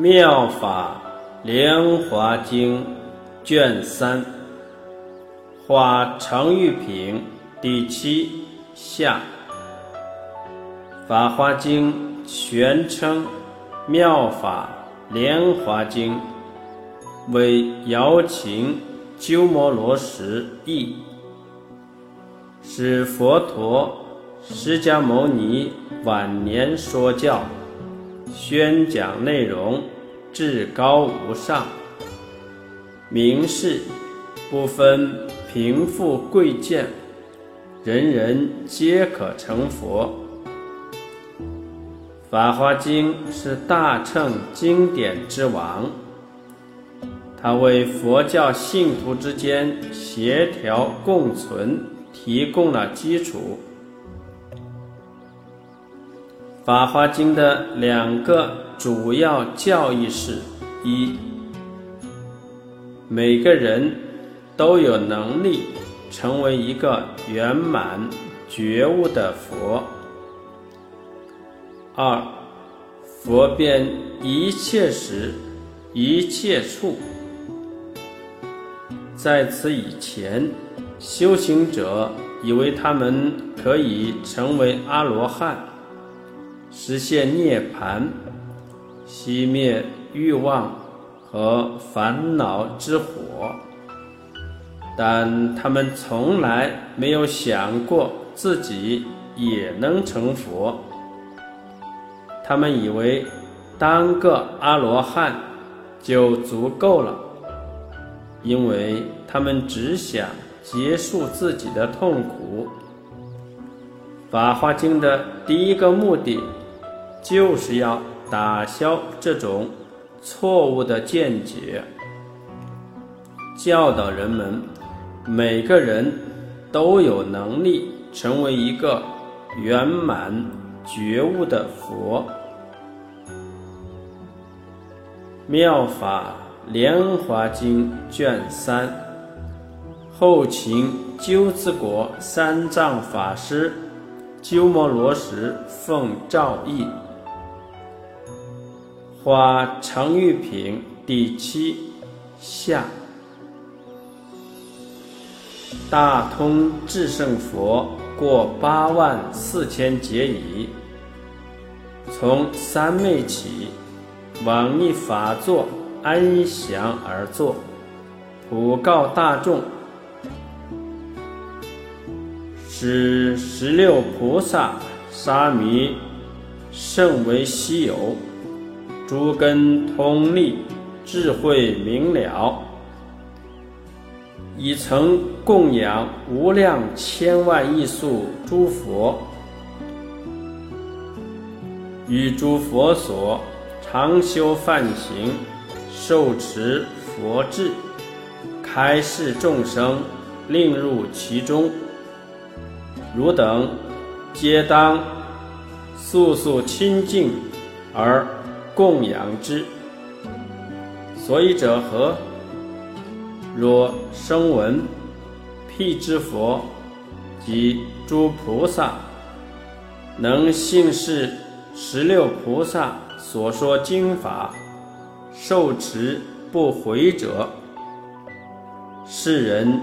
妙法莲华经卷三，花成玉品第七下。法华经全称妙法莲华经，为瑶琴鸠摩罗什译，是佛陀释迦牟尼晚年说教。宣讲内容至高无上，明示不分贫富贵贱，人人皆可成佛。《法华经》是大乘经典之王，它为佛教信徒之间协调共存提供了基础。《法华经》的两个主要教义是：一，每个人都有能力成为一个圆满觉悟的佛；二，佛遍一切时、一切处。在此以前，修行者以为他们可以成为阿罗汉。实现涅槃，熄灭欲望和烦恼之火，但他们从来没有想过自己也能成佛。他们以为当个阿罗汉就足够了，因为他们只想结束自己的痛苦。《法华经》的第一个目的。就是要打消这种错误的见解，教导人们，每个人都有能力成为一个圆满觉悟的佛。《妙法莲华经》卷三，后秦鸠兹国三藏法师鸠摩罗什奉诏译。花成玉品第七下，大通智胜佛过八万四千劫矣。从三昧起，往逆法座安详而坐，普告大众：使十六菩萨沙弥甚为稀有。诸根通利，智慧明了，已曾供养无量千万亿数诸佛，与诸佛所常修梵行，受持佛智，开示众生，令入其中。汝等皆当速速清净而。供养之，所以者何？若声闻、辟支佛及诸菩萨，能信是十六菩萨所说经法，受持不毁者，世人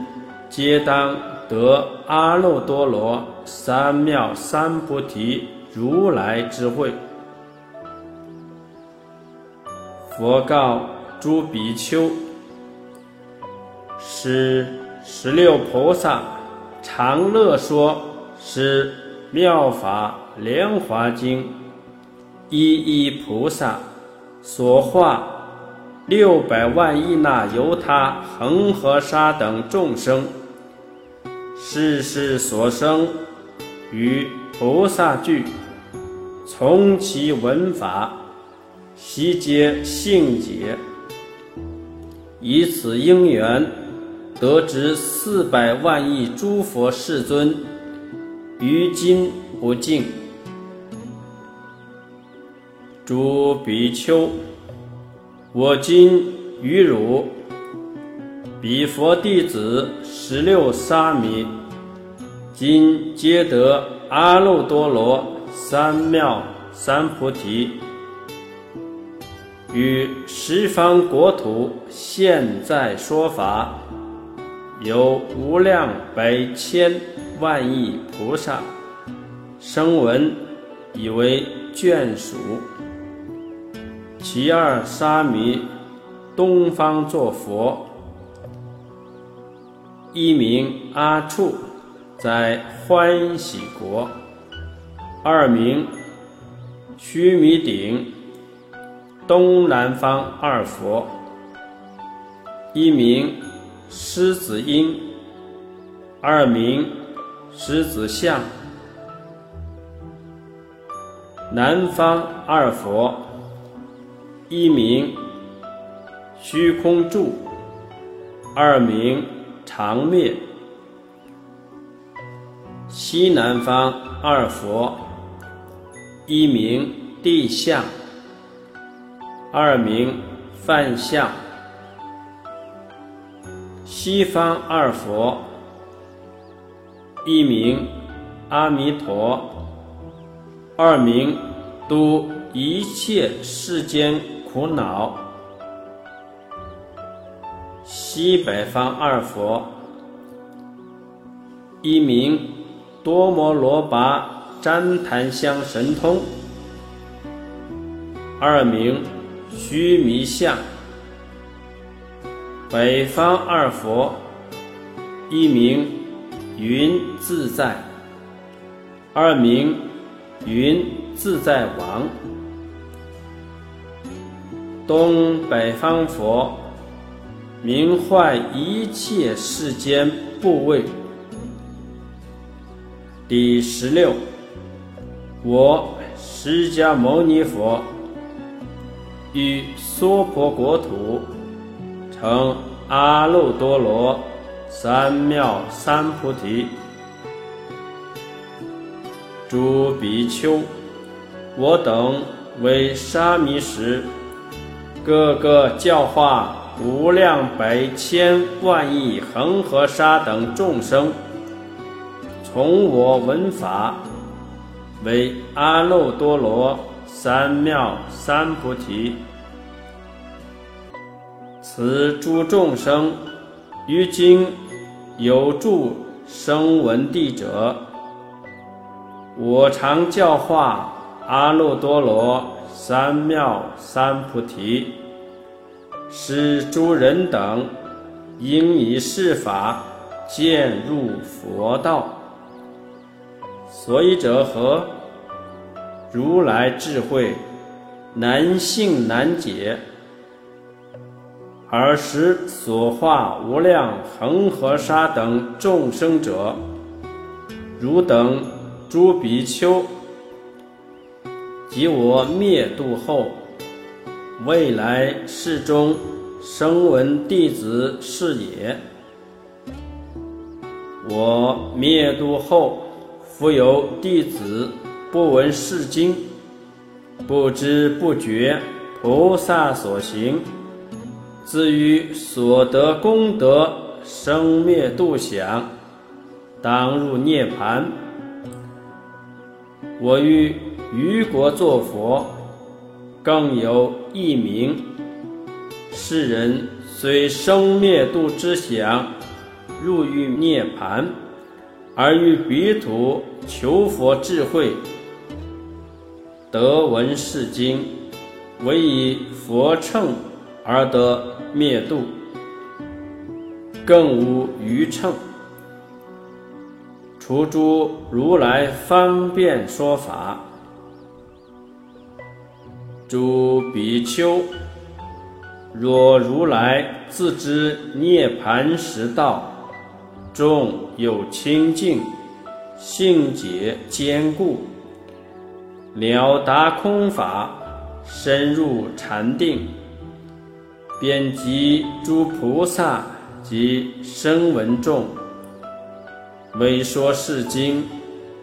皆当得阿耨多罗三藐三菩提如来智慧。佛告诸比丘：“是十六菩萨常乐说，是妙法莲华经，一一菩萨所化六百万亿那由他恒河沙等众生，世世所生与菩萨聚，从其闻法。”悉皆性解，以此因缘，得知四百万亿诸佛世尊，于今不净。诸比丘，我今于汝，彼佛弟子十六沙弥，今皆得阿耨多罗三藐三菩提。与十方国土现在说法，有无量百千万亿菩萨声闻，以为眷属。其二沙弥东方作佛，一名阿处，在欢喜国；二名须弥顶。东南方二佛，一名狮子音，二名狮子相。南方二佛，一名虚空住，二名常灭。西南方二佛，一名地相。二名梵相，西方二佛，一名阿弥陀，二名都一切世间苦恼。西北方二佛，一名多摩罗跋旃檀香神通，二名。须弥像，北方二佛，一名云自在，二名云自在王。东北方佛，名坏一切世间部位。第十六，我释迦牟尼佛。于娑婆国土，成阿耨多罗三藐三菩提。诸比丘，我等为沙弥时，各个教化无量百千万亿恒河沙等众生，从我闻法，为阿耨多罗。三藐三菩提，此诸众生于今有住声闻地者，我常教化阿耨多罗三藐三菩提，使诸人等应以是法渐入佛道。所以者何？如来智慧难信难解，尔时所化无量恒河沙等众生者，汝等诸比丘，及我灭度后，未来世中声闻弟子是也。我灭度后，复有弟子。不闻是经，不知不觉，菩萨所行，自于所得功德生灭度想，当入涅盘。我于余国作佛，更有一名。世人虽生灭度之想，入于涅盘，而于彼土求佛智慧。得闻是经，唯以佛乘而得灭度，更无余乘。除诸如来方便说法，诸比丘，若如来自知涅盘实道，众有清净，性解坚固。了达空法，深入禅定，遍及诸菩萨及声闻众，为说是经，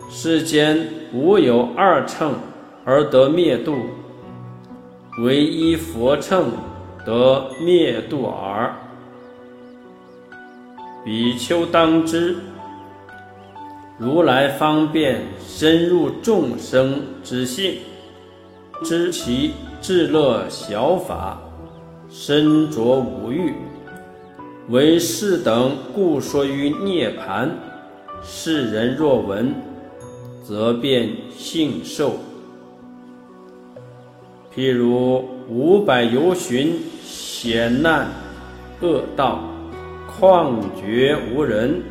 世间无有二乘而得灭度，唯一佛乘得灭度耳。比丘当知。如来方便深入众生之性，知其至乐小法，身着五欲，为是等故说于涅盘。世人若闻，则便信受。譬如五百由旬，险难恶道，旷绝无人，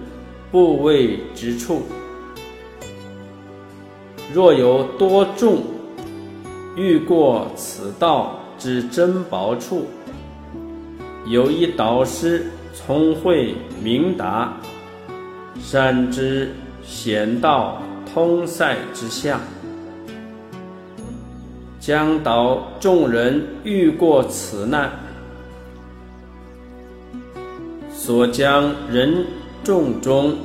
不畏之处。若有多众欲过此道之珍宝处，有一导师聪慧明达，善知险道通塞之相，将导众人遇过此难，所将人众中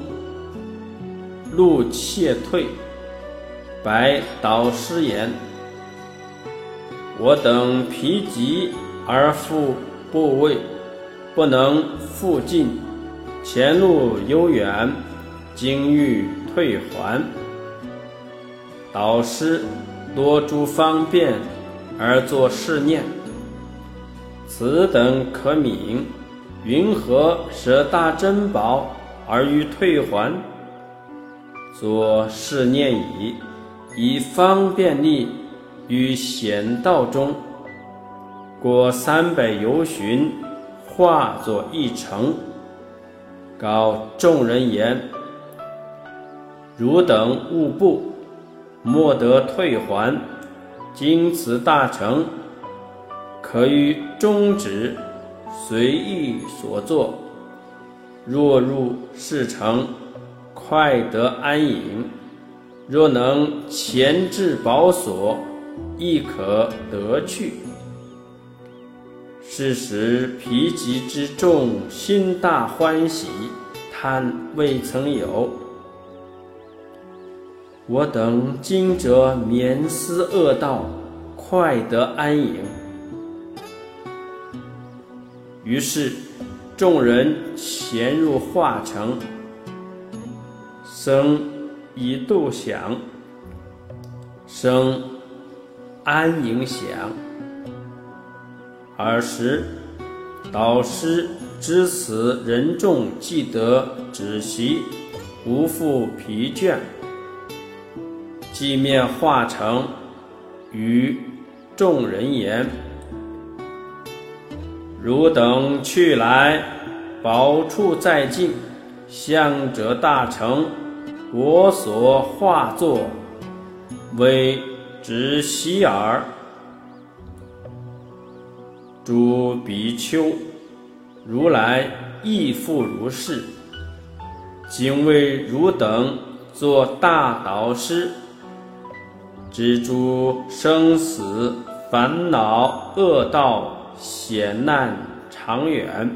路怯退。白导师言：“我等疲极而复部位，不能复进。前路悠远，今欲退还。导师多诸方便而作是念：此等可悯，云何舍大珍宝而欲退还？作是念矣。”以方便力于险道中过三百由旬，化作一城，告众人言：“汝等勿怖，莫得退还。经此大成，可于终止，随意所作。若入是城，快得安隐。”若能前至宝所，亦可得去。是时疲极之众心大欢喜，贪未曾有。我等今者免思恶道，快得安隐。于是众人潜入化城，生。一度想生安影想，尔时导师知此人众既得止息，无复疲倦，即面化成与众人言：“汝等去来，宝处在近，向者大成。”我所化作为之希尔，诸比丘，如来亦复如是。今为汝等做大导师，知诸生死烦恼恶道险难长远，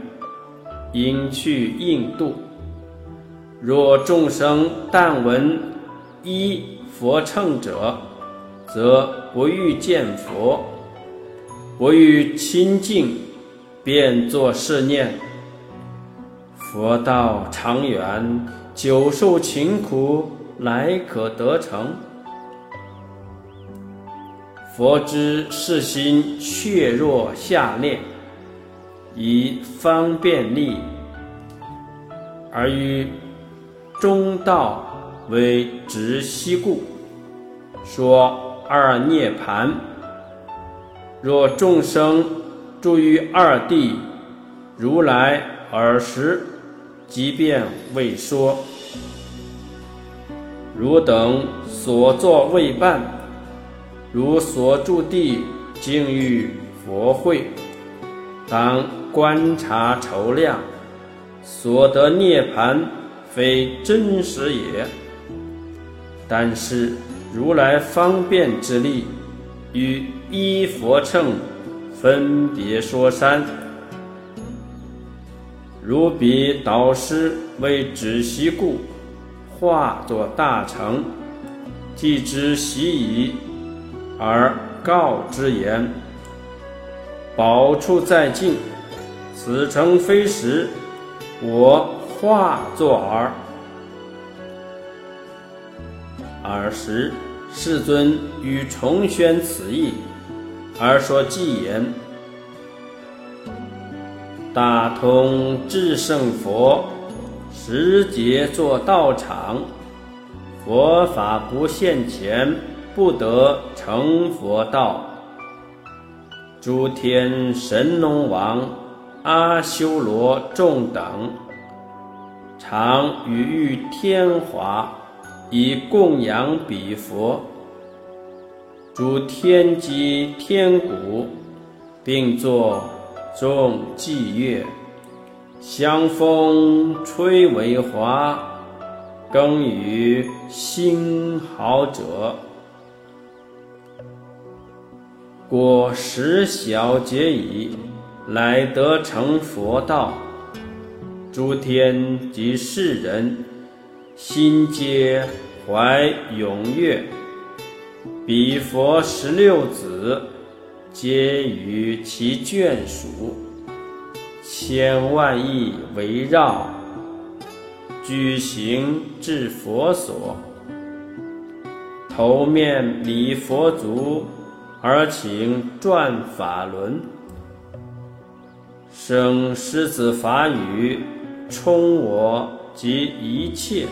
应去应度。若众生但闻一佛乘者，则不欲见佛，我欲清净，便作是念：佛道长远，久受勤苦，乃可得成。佛之世心却若下列，以方便利而于。中道为直息故，说二涅盘。若众生住于二地，如来尔时即便未说。汝等所作未办，如所住地境遇佛会，当观察筹量，所得涅盘。非真实也，但是如来方便之力，与一佛乘分别说三。如彼导师为止息故，化作大乘，既知习矣，而告之言：宝处在近，此城非实，我。化作儿，尔时世尊于重宣此意，而说偈言：“大通至圣佛，时节作道场。佛法不现前，不得成佛道。诸天神龙王、阿修罗众等，常与欲天华，以供养彼佛。”诸天机天鼓，并作众伎乐，香风吹为华，更与星豪者。果实小结矣，乃得成佛道。诸天及世人，心皆怀踊跃。彼佛十六子，皆与其眷属，千万亿围绕，举行至佛所，头面礼佛足，而请转法轮，生狮子法语，充我及一切。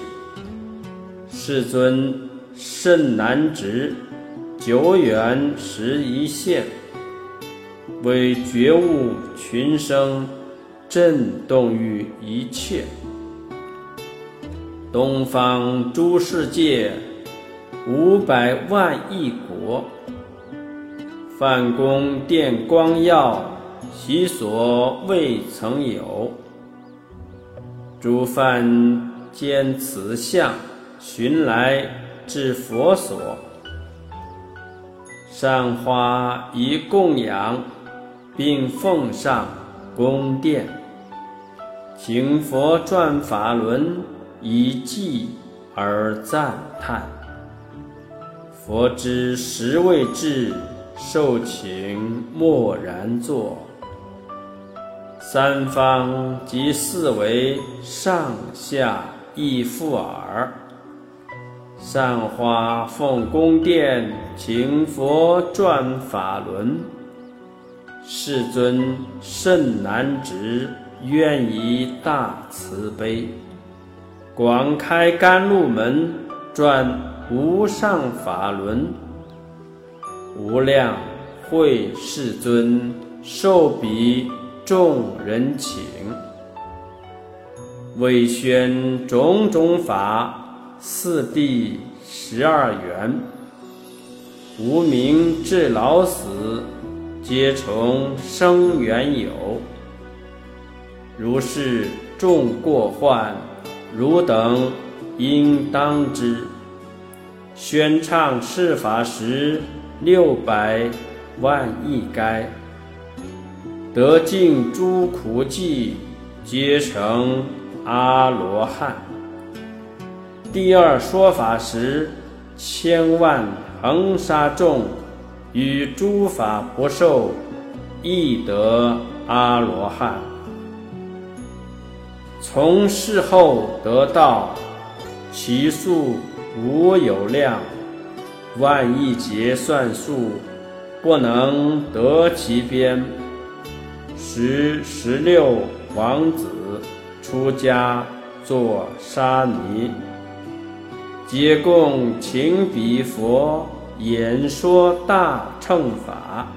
世尊甚难值。久远时一现，为觉悟群生，震动于一切。东方诸世界，五百万亿国，梵宫殿光耀，其所未曾有。诸梵见此相，寻来至佛所。善花以供养，并奉上宫殿，请佛转法轮以祭而赞叹。佛知时未至，受请默然坐。三方及四维上下亦复尔。上花奉宫殿，请佛转法轮。世尊甚难值，愿以大慈悲，广开甘露门，转无上法轮。无量会世尊，受彼众人请，为宣种种法。四谛十二缘，无名至老死，皆从生缘有。如是众过患，汝等应当知。宣唱是法时，六百万亿该，得尽诸苦际，皆成阿罗汉。第二说法时，千万恒沙众与诸法不受，亦得阿罗汉。从事后得道，其数无有量，万亿劫算数，不能得其边。十十六王子出家做沙弥。皆共请彼佛演说大乘法，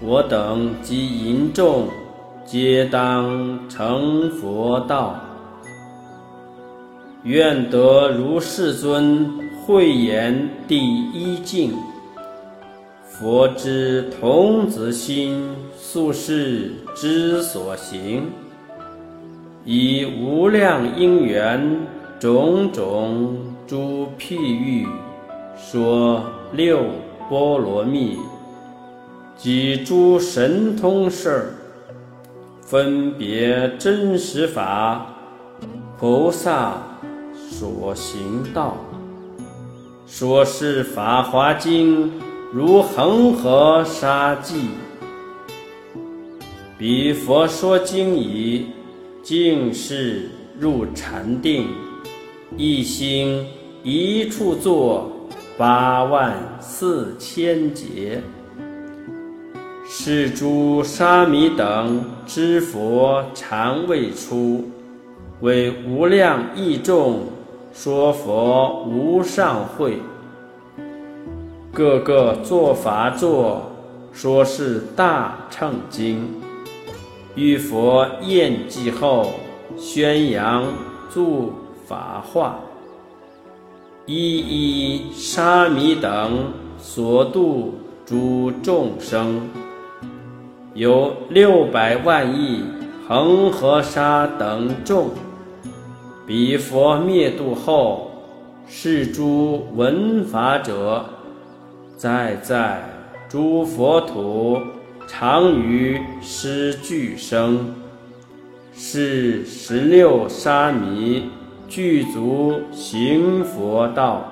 我等及淫众，皆当成佛道。愿得如世尊慧眼第一境，佛之童子心，宿世之所行，以无量因缘。种种诸譬喻，说六波罗蜜，及诸神通事，分别真实法，菩萨所行道。说是法华经，如恒河沙际，彼佛说经已，净是入禅定。一心一处坐八万四千劫。是诸沙弥等知佛常未出，为无量义众说佛无上慧，个个作法座，说是大乘经，遇佛宴寂后，宣扬助法化，一一沙弥等所度诸众生。有六百万亿恒河沙等众，彼佛灭度后，是诸闻法者，在在诸佛土，常于施具生，是十六沙弥具足行佛道。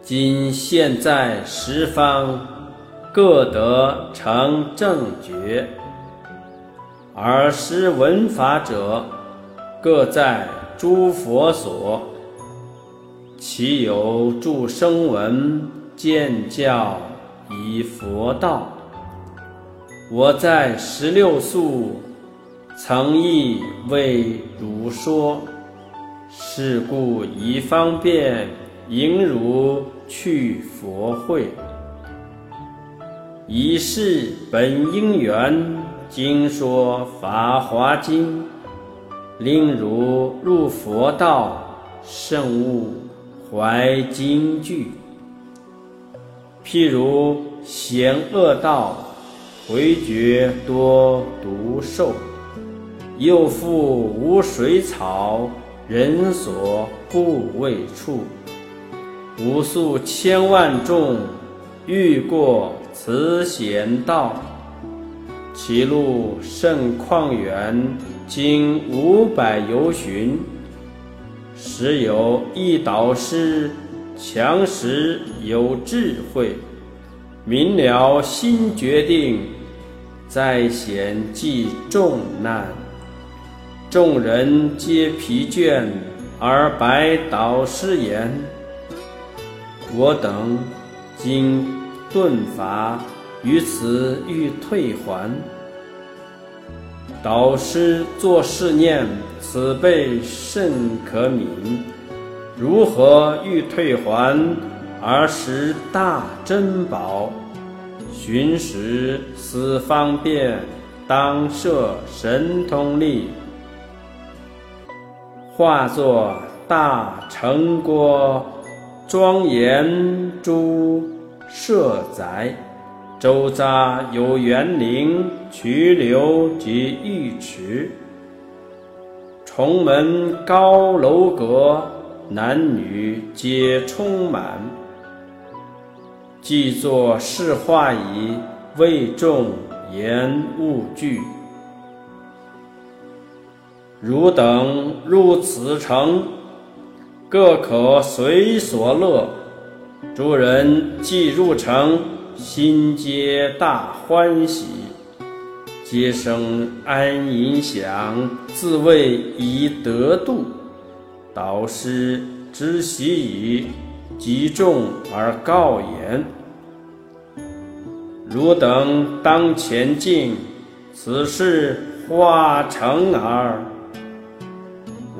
今现在十方。各得成正觉，而施闻法者，各在诸佛所。其有助声闻见教以佛道？我在十六宿曾亦为汝说，是故以方便迎汝去佛会。以是本因缘，经说《法华经》，令汝入佛道，圣悟怀经句。譬如险恶道，回绝多毒兽，又复无水草，人所不畏处，无数千万众欲过。此险道，其路甚旷远，经五百由旬。时有一导师，强识有智慧，明了心决定，在险济众难。众人皆疲倦，而白导师言：“我等今。”顿法于此欲退还，导师作是念：此辈甚可悯，如何欲退还而识大珍宝？寻时思方便，当设神通力，化作大成锅，庄严诸。舍宅，周匝有园林、渠流及浴池，重门高楼阁，男女皆充满。既作是化矣，为众言勿惧。汝等入此城，各可随所乐。诸人既入城，心皆大欢喜，皆生安隐想，自谓已得度。导师知喜矣，集众而告言：汝等当前进，此事化成耳。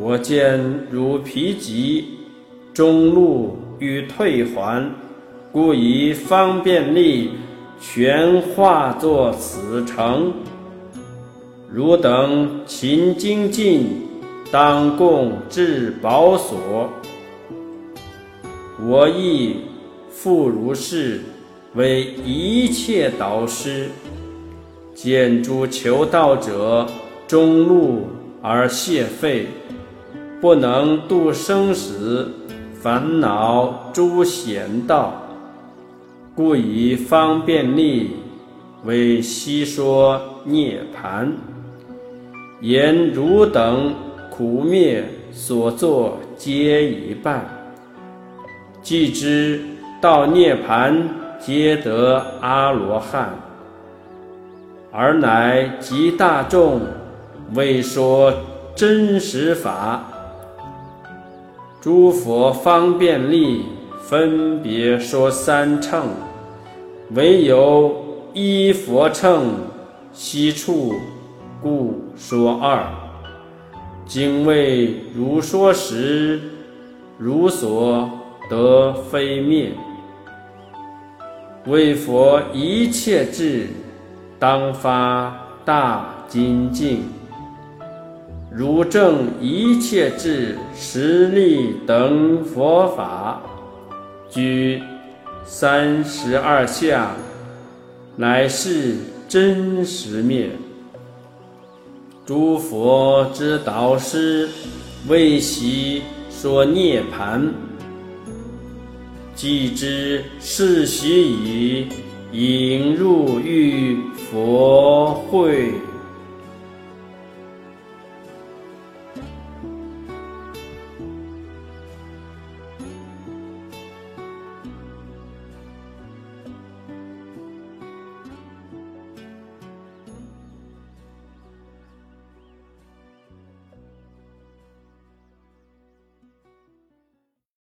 我见汝疲极，中路。欲退还，故以方便力全化作此城。汝等勤精进，当共至宝所。我亦复如是，为一切导师。见诸求道者中路而谢废，不能度生死。烦恼诸贤道，故以方便力为悉说涅盘。言汝等苦灭所作皆已办，既知到涅盘皆得阿罗汉，而乃及大众为说真实法。诸佛方便力分别说三乘，唯有一佛乘，悉处故说二。今谓如说时，如所得非灭。为佛一切智，当发大精进。如证一切智实力等佛法，居三十二相，乃是真实灭。诸佛之导师，为习说涅盘，既知是习已，引入于佛会。